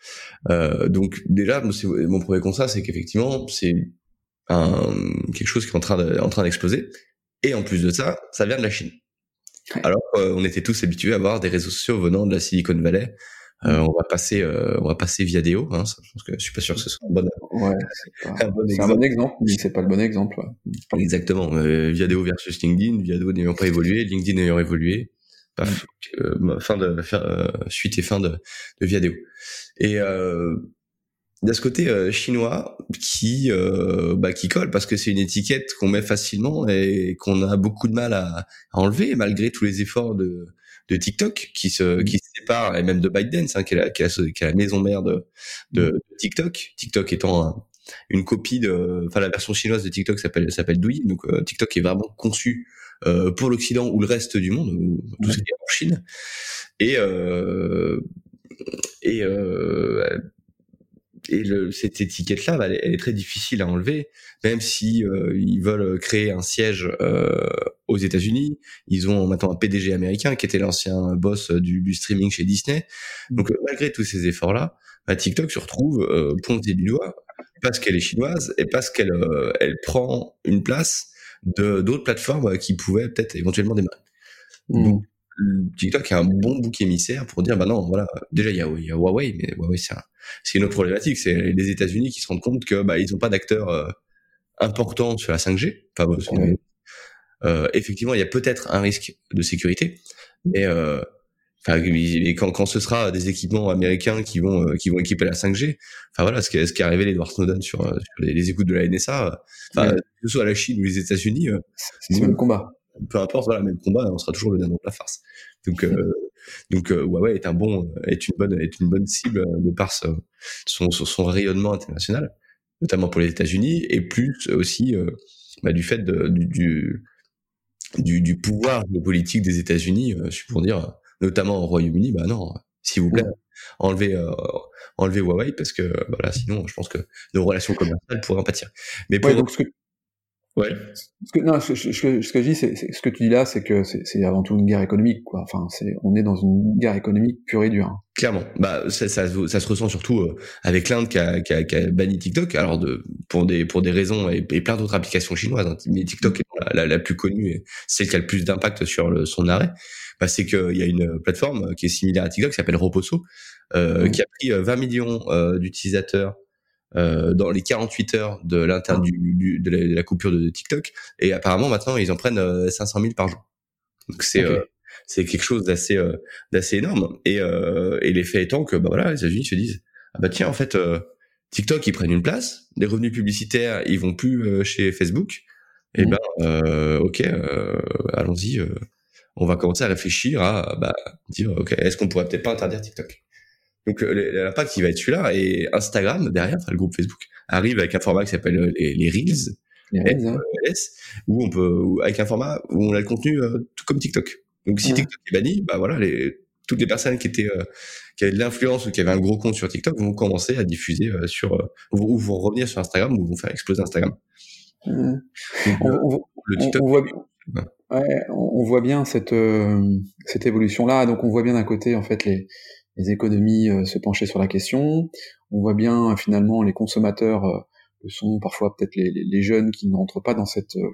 donc déjà mon premier constat c'est qu'effectivement c'est un quelque chose qui est en train de, en train d'exploser et en plus de ça ça vient de la Chine. Alors euh, on était tous habitués à voir des réseaux sociaux venant de la Silicon Valley. Euh, on va passer, euh, on va passer Viadeo. Hein, ça, je pense que je suis pas sûr que ce soit un bon, ouais, un, bon exemple. un bon exemple. C'est pas le bon exemple. Ouais. Exactement. Euh, Viadeo versus LinkedIn. Viadeo n'ayant pas évolué, LinkedIn ayant évolué. Paf, mm. fin de suite et fin de, de Viadeo. Et il y a ce côté euh, chinois qui euh, bah, qui colle parce que c'est une étiquette qu'on met facilement et qu'on a beaucoup de mal à, à, enlever malgré tous les efforts de, de TikTok qui se qui se sépare et même de ByteDance hein, qui, est la, qui, est la, maison mère de, de, TikTok. TikTok étant une copie de enfin la version chinoise de TikTok s'appelle s'appelle Douyin donc euh, TikTok est vraiment conçu euh, pour l'Occident ou le reste du monde ou tout ce qui est en Chine. Et euh, et et le, cette étiquette-là, bah, elle, est très difficile à enlever, même si euh, ils veulent créer un siège euh, aux États-Unis. Ils ont maintenant un PDG américain qui était l'ancien boss du, du, streaming chez Disney. Donc malgré tous ces efforts-là, bah, TikTok se retrouve euh, pointé du doigt parce qu'elle est chinoise et parce qu'elle euh, elle prend une place de d'autres plateformes qui pouvaient peut-être éventuellement démarrer. Mmh. TikTok est un bon bouc émissaire pour dire bah non voilà déjà il y a, y a, Huawei mais Huawei c'est c'est une autre problématique. C'est les États-Unis qui se rendent compte que bah ils ont pas d'acteurs euh, importants sur la 5G enfin, euh, effectivement il y a peut-être un risque de sécurité mais euh, quand, quand ce sera des équipements américains qui vont euh, qui vont équiper la 5G enfin voilà ce qui, ce qui a révélé Edward Snowden sur, sur les, les, écoutes de la NSA enfin que ce soit la Chine ou les États-Unis c'est le même combat peu importe, voilà, même combat, on sera toujours le dindon de la farce. Donc, euh, donc euh, Huawei est un bon, est une bonne, est une bonne cible de par son, son, rayonnement international, notamment pour les États-Unis, et plus aussi euh, bah, du fait de, du, du, du pouvoir politique des États-Unis, euh, pour dire, notamment au Royaume-Uni, bah non, s'il vous plaît, enlevez, euh, enlevez Huawei parce que voilà, sinon, je pense que nos relations commerciales pourraient en pâtir. Mais pour... donc ce que Ouais. Ce que, non, ce, ce, ce que je dis, c'est, ce que tu dis là, c'est que c'est, avant tout une guerre économique, quoi. Enfin, c'est, on est dans une guerre économique pure et dure. Hein. Clairement. Bah, ça, ça, ça, se ressent surtout euh, avec l'Inde qui a, qui, a, qui a, banni TikTok, alors de, pour des, pour des raisons et, plein d'autres applications chinoises. Hein. Mais TikTok est la, la, plus connue et celle qui a le plus d'impact sur le, son arrêt. Bah, c'est qu'il y a une plateforme qui est similaire à TikTok, qui s'appelle Roposo, euh, qui a pris 20 euh, millions euh, d'utilisateurs euh, dans les 48 heures de l'inter ah. du, de, la, coupure de TikTok et apparemment maintenant ils en prennent 500 euh, 000 par jour. Donc c'est euh, c'est quelque chose d'assez d'assez énorme et et l'effet étant que bah voilà les États-Unis se disent ah bah tiens en fait TikTok ils prennent une place, les revenus publicitaires ils vont plus chez Facebook et mmh. ben ok allons-y on va commencer à réfléchir à bah, dire ok est-ce qu'on pourrait peut-être pas interdire TikTok? Donc l'impact qui va être celui-là et Instagram derrière, enfin, le groupe Facebook arrive avec un format qui s'appelle euh, les, les Reels, où on peut avec un format où on a le contenu euh, tout comme TikTok. Donc si TikTok est banni, bah voilà, les, toutes les personnes qui étaient euh, qui avaient de l'influence ou qui avaient un gros compte sur TikTok vont commencer à diffuser sur ou vont revenir sur Instagram ou vont faire exploser Instagram. on, le TikTok, on, voit, ouais, on voit bien cette cette évolution là. Donc on voit bien d'un côté en fait les les économies euh, se pencher sur la question. On voit bien finalement les consommateurs euh, sont parfois peut-être les, jeunes qui n'entrent pas dans cette euh,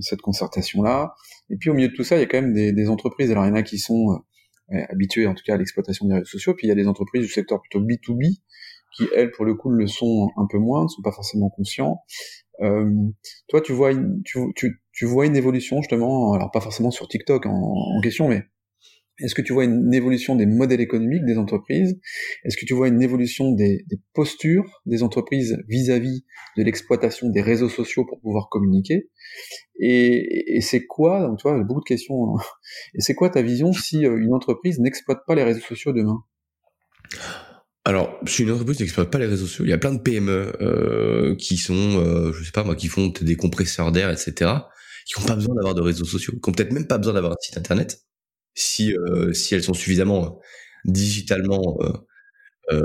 cette concertation là. Et puis au milieu de tout ça, il y a quand même des, entreprises. Alors il y en a qui sont habituées en tout cas à l'exploitation des réseaux sociaux, puis il y a des entreprises du secteur plutôt B2B qui elles pour le coup le sont un peu moins, ne sont pas forcément conscients. Euh, toi, tu vois, une, tu, tu, vois une évolution justement, alors pas forcément sur TikTok en question, mais est-ce que tu vois une évolution des modèles économiques des entreprises? Est-ce que tu vois une évolution des, postures des entreprises vis-à-vis de l'exploitation des réseaux sociaux pour pouvoir communiquer? Et, et c'est quoi, donc tu vois, beaucoup de questions. Hein. Et c'est quoi ta vision si euh, une entreprise n'exploite pas les réseaux sociaux demain? Alors, si une entreprise n'exploite pas les réseaux sociaux, il y a plein de PME euh, qui sont, euh, je sais pas moi, qui font des compresseurs d'air, etc., qui n'ont pas besoin d'avoir de réseaux sociaux, qui n'ont peut-être même pas besoin d'avoir un site internet, si euh, si elles sont suffisamment euh, digitalement euh,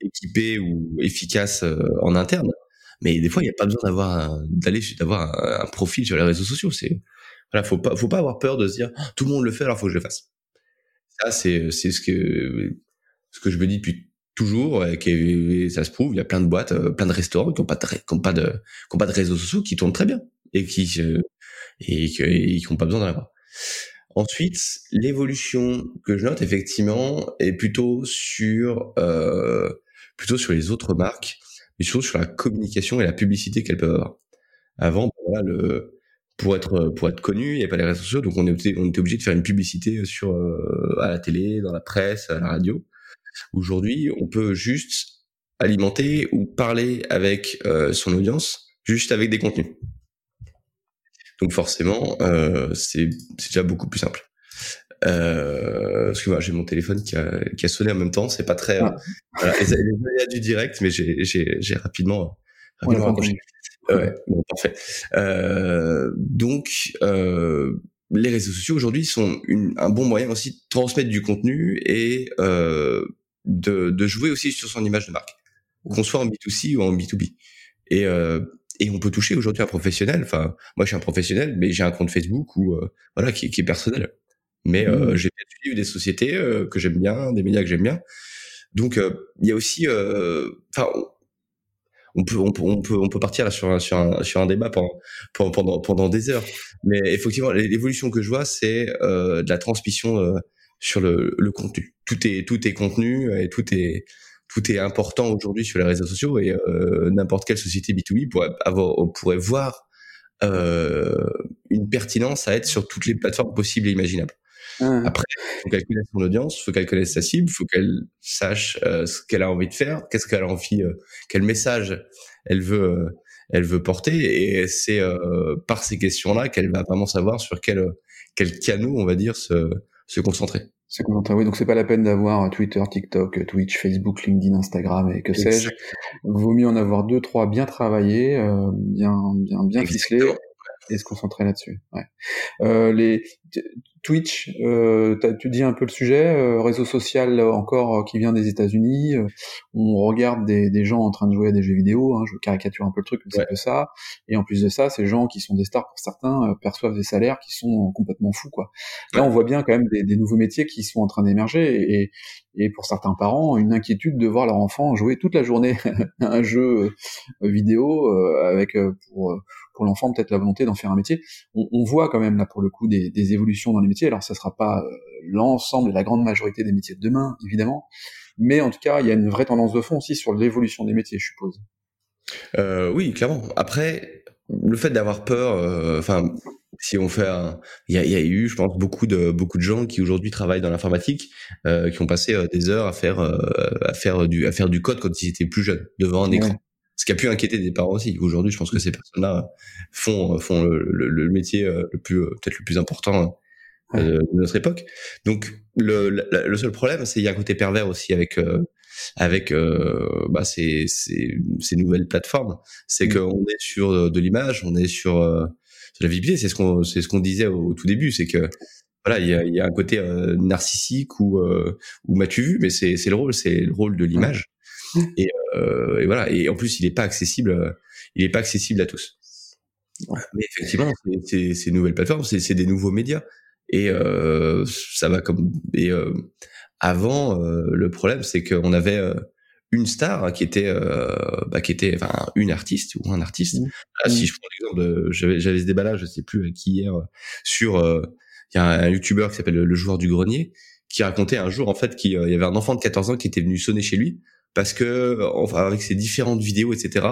équipées ou efficaces en interne. Mais des fois, il n'y a pas besoin d'avoir d'aller d'avoir un, profil sur les réseaux sociaux. C'est voilà, faut pas faut pas avoir peur de se dire «Ah, tout le monde le fait, alors faut que je le fasse. Ça, c'est c'est ce que ce que je me dis depuis toujours et, ça se prouve. Il y a plein de boîtes, plein de restaurants qui n'ont pas de, qui ont pas de qui ont pas de réseaux sociaux qui tournent très bien et qui et, qui n'ont pas besoin d'en avoir. Ensuite, l'évolution que je note effectivement est plutôt sur euh, plutôt sur les autres marques, mais surtout sur la communication et la publicité qu'elles peuvent avoir. Avant, le pour être pour être connu, il n'y avait pas les réseaux sociaux, donc on était on était obligé de faire une publicité sur euh, à la télé, dans la presse, à la radio. Aujourd'hui, on peut juste alimenter ou parler avec euh, son audience juste avec des contenus. Donc forcément, euh, c'est déjà beaucoup plus simple. Euh, excuse-moi, j'ai mon téléphone qui a, qui a sonné en même temps. C'est pas très. Ah. Voilà, il y a du direct, mais j'ai rapidement. rapidement ouais, bon, parfait. Euh, donc, euh, les réseaux sociaux aujourd'hui sont une, un bon moyen aussi de transmettre du contenu et euh, de, de jouer aussi sur son image de marque, qu'on soit en B2C ou en B2B. Et euh, et on peut toucher aujourd'hui un professionnel. Enfin, moi, je suis un professionnel, mais j'ai un compte Facebook ou euh, voilà qui, qui, est personnel. Mais euh, mmh. j'ai suivi des sociétés euh, que j'aime bien, des médias que j'aime bien. Donc, il y a aussi, enfin, on peut, on peut, on peut, on peut partir là sur un, sur un, sur un débat pendant, pendant, pendant des heures. Mais effectivement, l'évolution que je vois, c'est de la transmission sur le, le contenu. Tout est, tout est contenu et tout est, tout est important aujourd'hui sur les réseaux sociaux et euh, n'importe quelle société B2B pourrait avoir pourrait voir euh, une pertinence à être sur toutes les plateformes possibles et imaginables. Mmh. Après, il faut calculer son audience, il faut calculer sa cible, il faut qu'elle sache euh, ce qu'elle a envie de faire, qu'est-ce qu'elle a envie, euh, quel message elle veut, euh, elle veut porter, et c'est par ces questions-là qu'elle va vraiment savoir sur quel quel canot, on va dire, se, se concentrer. Oui, donc c'est pas la peine d'avoir Twitter, TikTok, Twitch, Facebook, LinkedIn, Instagram et que sais-je. Vaut mieux en avoir deux, trois bien travaillés, euh, bien, bien, bien ficelés. et se concentrer là-dessus. Ouais. Euh, les Twitch, euh, tu dis un peu le sujet, euh, réseau social encore euh, qui vient des États-Unis. Euh, on regarde des, des, gens en train de jouer à des jeux vidéo. Hein, je caricature un peu le truc, mais c'est peu ça. Et en plus de ça, ces gens qui sont des stars pour certains perçoivent des salaires qui sont complètement fous. Quoi. Là, on voit bien quand même des, des nouveaux métiers qui sont en train d'émerger et, et, pour certains parents, une inquiétude de voir leur enfant jouer toute la journée à un jeu vidéo avec pour pour l'enfant peut-être la volonté d'en faire un métier. On, on, voit quand même là pour le coup des, des évolutions dans les métiers. Alors ça sera pas euh, l'ensemble et la grande majorité des métiers de demain, évidemment, mais en tout cas il y a une vraie tendance de fond aussi sur l'évolution des métiers, je suppose. Euh, oui, clairement. Après, le fait d'avoir peur, euh, enfin, si on fait il y a, y a, eu, je pense, beaucoup de beaucoup de gens qui aujourd'hui travaillent dans l'informatique, euh, qui ont passé des heures à faire à faire du à faire du code quand ils étaient plus jeunes devant un écran ce qui a pu inquiéter des parents aussi. Aujourd'hui, je pense que ces personnes-là font font le, le, métier euh, le plus euh, peut-être le plus important euh, de notre époque. Donc le, le seul problème, c'est il y a un côté pervers aussi avec avec bah, ces, ces, ces, nouvelles plateformes. C'est mmh. qu'on est sur de l'image, on est sur, sur la visibilité. C'est ce qu'on c'est ce qu'on disait au, tout début, c'est que voilà, il y a, y a, un côté narcissique ou ou m'as-tu vu, mais c'est c'est le rôle, c'est le rôle de l'image. Et, euh, et, voilà. Et en plus, il n'est pas accessible. Euh, il est pas accessible à tous. Mais effectivement, ces, ces nouvelles plateformes, c'est des nouveaux médias. Et euh, ça va comme. Et euh, avant, le problème, c'est qu'on avait une star qui était, bah, qui était, enfin, une artiste ou un artiste. Mmh. Ah, si mmh. je prends l'exemple, j'avais, j'avais ce débat-là, je sais plus qui hier, sur, il y a un, YouTuber qui s'appelle le, joueur du grenier, qui racontait un jour en fait qu'il y avait un enfant de 14 ans qui était venu sonner chez lui parce que enfin avec ses différentes vidéos etc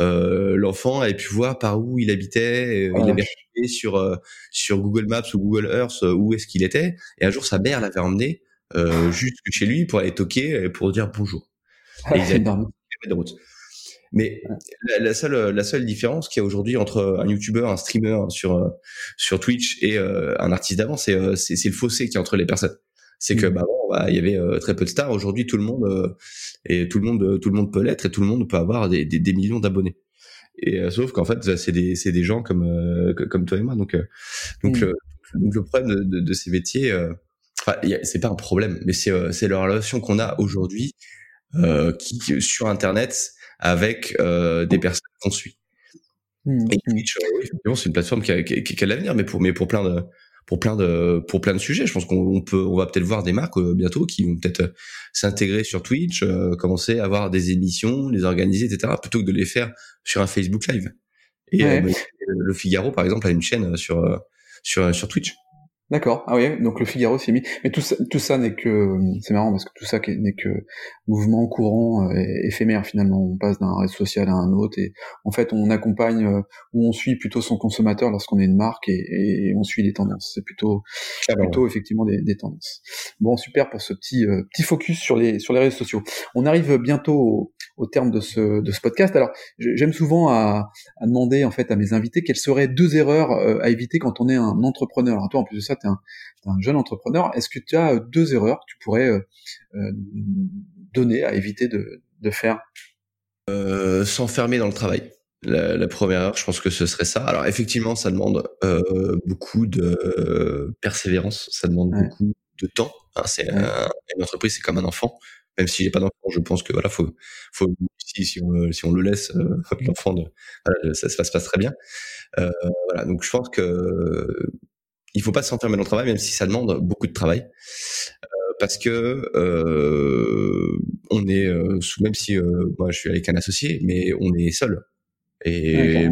euh, l'enfant avait pu voir par où il habitait euh, il avait regardé sur euh, sur Google Maps ou Google Earth euh, où est-ce qu'il était et un jour sa mère l'avait emmené euh, juste chez lui pour aller toquer pour dire bonjour. Et ils de route. Mais la, la, seule la seule différence qu'il y a aujourd'hui entre un YouTuber un streamer sur sur Twitch et un artiste d'avant c'est c'est le fossé qui est entre les personnes c'est que mmh. bah bon, bah, il y avait euh, très peu de stars. Aujourd'hui, tout le monde euh, et tout le monde, tout le monde peut l'être et tout le monde peut avoir des, des, des millions d'abonnés. Et euh, sauf qu'en fait, c'est des, c'est des gens comme comme toi et moi. Donc donc, mmh. le, donc le problème de, de, de ces métiers, enfin, c'est pas un problème, mais c'est c'est la relation qu'on a aujourd'hui qui sur Internet avec des personnes qu'on suit. Mmh. Et Twitch, c'est une plateforme qui a, qui, qui a l'avenir, mais pour mais pour plein de pour plein de pour plein de sujets. Je pense qu'on peut on va peut-être voir des marques euh, bientôt qui vont peut-être euh, s'intégrer sur Twitch, euh, commencer à avoir des émissions, les organiser, etc. Plutôt que de les faire sur un Facebook Live. Et le Figaro par exemple a une chaîne sur sur sur Twitch. D'accord. Ah oui, donc le Figaro s'est mis. Mais tout ça, tout ça n'est que, c'est marrant parce que tout ça n'est que mouvement courant euh, et éphémère finalement. On passe d'un réseau social à un autre et en fait on accompagne euh, ou on suit plutôt son consommateur lorsqu'on est une marque et, et on suit les tendances. C'est plutôt, plutôt effectivement des, des, tendances. Bon, super pour ce petit euh, petit focus sur les sur les réseaux sociaux. On arrive bientôt au, au terme de ce de ce podcast. Alors j'aime souvent à, à, demander en fait à mes invités quelles seraient deux erreurs à éviter quand on est un entrepreneur. Alors toi en plus de ça tu un, jeune entrepreneur, est-ce que tu as euh, deux erreurs que tu pourrais euh, euh, donner à éviter de, faire? S'enfermer dans le travail. La, première erreur, je pense que ce serait ça. Alors effectivement, ça demande beaucoup de persévérance, ça demande beaucoup de temps. c'est une entreprise, c'est comme un enfant. Même si j'ai pas d'enfant, je pense que voilà, faut, faut si, si, on, si on le laisse, l'enfant, ça, ça, se passe très bien. voilà, donc je pense que il faut pas s'enfermer dans le travail, même si ça demande beaucoup de travail, euh, parce que euh, on est euh, même si euh, moi je suis avec un associé, mais on est seul. Et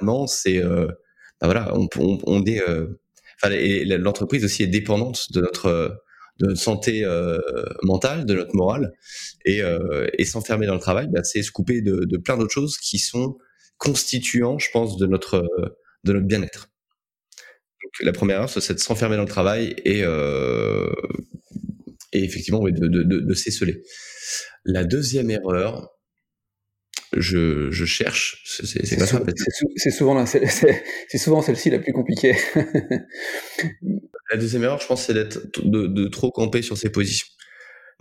normalement, c'est bah voilà, on, on, on est, enfin l'entreprise aussi est dépendante de notre de notre santé mentale, de notre morale, et, et s'enfermer dans le travail, bah, c'est se couper de, de plein d'autres choses qui sont constituants, je pense, de notre de notre bien-être. La première erreur, c'est de s'enfermer dans le travail et, euh, et effectivement de, de, de, de s'esseler. La deuxième erreur, je, je cherche. C'est souvent, celle-ci la plus compliquée. la deuxième erreur, je pense, c'est d'être de, trop camper sur ses positions.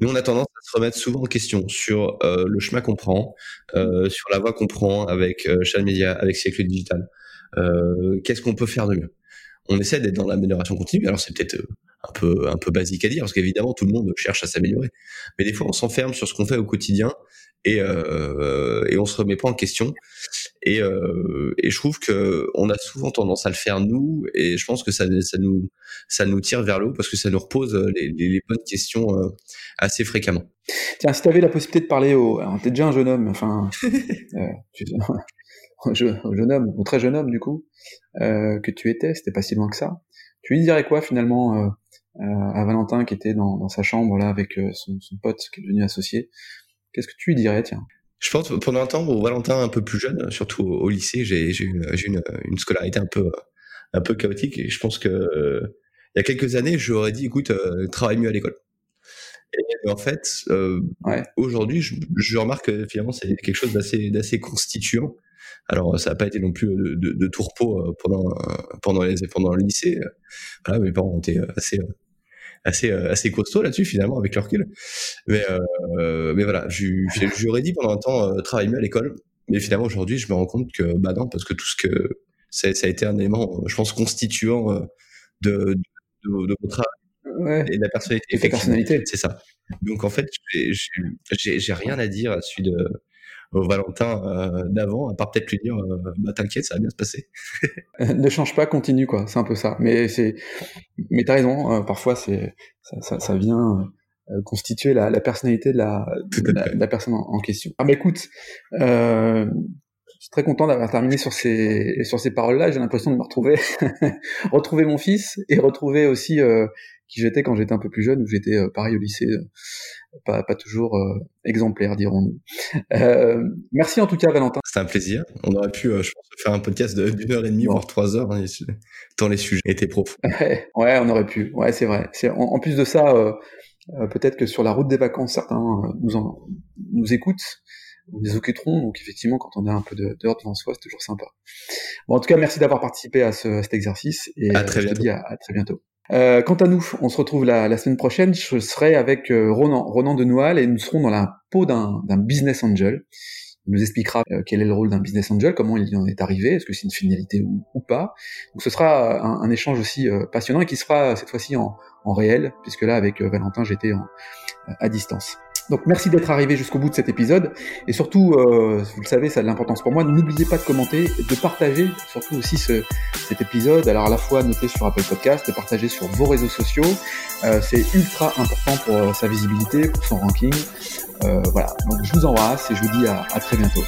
Nous, on a tendance à se remettre souvent en question sur euh, le chemin qu'on prend, euh, sur la voie qu'on prend avec euh, Media, avec Siècle Digital, qu'est-ce qu'on peut faire de mieux? On essaie d'être dans l'amélioration continue. Alors c'est peut-être un peu un peu basique à dire parce qu'évidemment tout le monde cherche à s'améliorer, mais des fois on s'enferme sur ce qu'on fait au quotidien et euh, et on se remet pas en question et euh, et je trouve que on a souvent tendance à le faire nous et je pense que ça ça nous ça nous tire vers le haut parce que ça nous repose les, les, bonnes questions euh, assez fréquemment. Tiens, si tu avais la possibilité de parler au alors t'es déjà un jeune homme enfin euh, tu, jeune homme ou très jeune homme du coup euh, que tu étais, c'était pas si loin que ça. Tu lui dirais quoi finalement euh, à Valentin qui était dans, dans sa chambre là avec son, son pote qui est devenu associé? Qu'est-ce que tu lui dirais, tiens? Je pense pendant un temps au Valentin un peu plus jeune, surtout au, lycée, j'ai une, une, une, scolarité un peu un peu chaotique et je pense que euh, il y a quelques années, j'aurais dit écoute, euh, travaille mieux à l'école. Et en fait, euh, ouais. aujourd'hui, je, je, remarque que finalement c'est quelque chose d'assez constituant. Alors ça n'a pas été non plus de, de, de tourpeau pendant pendant les pendant le lycée. Voilà, mes parents étaient assez assez euh, assez costaud là-dessus finalement avec le recul. Mais euh, mais voilà, j'aurais dit pendant un temps euh, travaille mieux à l'école, mais finalement aujourd'hui je me rends compte que bah non parce que tout ce que ça, ça a été un élément, je pense constituant de de, de, votre ouais. et de la personnalité. Et personnalité. C'est ça. Donc en fait, j'ai rien à dire à celui de au Valentin euh, d'avant, à part peut-être lui dire euh, bah t'inquiète, ça va bien se passer. ne change pas, continue quoi. C'est un peu ça. Mais c'est, mais t'as raison. Euh, parfois c'est ça, ça, ça vient constituer la, la, personnalité de la, de la, de la, personne en, question. Ah bah écoute, je suis très content d'avoir terminé sur ces sur ces paroles-là. J'ai l'impression de me retrouver, retrouver mon fils et retrouver aussi euh, qui j'étais quand j'étais un peu plus jeune, où j'étais euh, pareil au lycée, euh, pas, pas toujours euh, exemplaire, dirons-nous. merci en tout cas, Valentin. C'était un plaisir. On aurait pu, je pense, faire un podcast d'une heure et demie, voire trois heures, hein, tant les sujets étaient profonds. ouais, on aurait pu. Ouais, c'est vrai. En, en, plus de ça, peut-être que sur la route des vacances, certains nous en, nous écoutent nous occuperons. Donc effectivement, quand on a un peu d'heures de, devant soi, c'est toujours sympa. Bon, en tout cas, merci d'avoir participé à, ce, à, cet exercice et à très je bientôt. te dis à, à très bientôt. Euh, quant à nous, on se retrouve la, la semaine prochaine. Je serai avec euh, Ronan, Ronan de Noal, et nous serons dans la peau d'un business angel. Il nous expliquera euh, quel est le rôle d'un business angel, comment il y en est arrivé, est-ce que c'est une finalité ou, ou, pas. Donc ce sera un, un échange aussi euh, passionnant et qui sera cette fois-ci en, en, réel, puisque là avec euh, Valentin j'étais à distance. Donc merci d'être arrivé jusqu'au bout de cet épisode et surtout, euh, vous le savez, ça a de l'importance pour moi. N'oubliez pas de commenter, de partager surtout aussi ce, cet épisode. Alors à la fois noter sur Apple Podcast, de partager sur vos réseaux sociaux. Euh, c'est ultra important pour euh, sa visibilité, pour son ranking. Voilà. Donc je vous embrasse et je vous dis à très bientôt.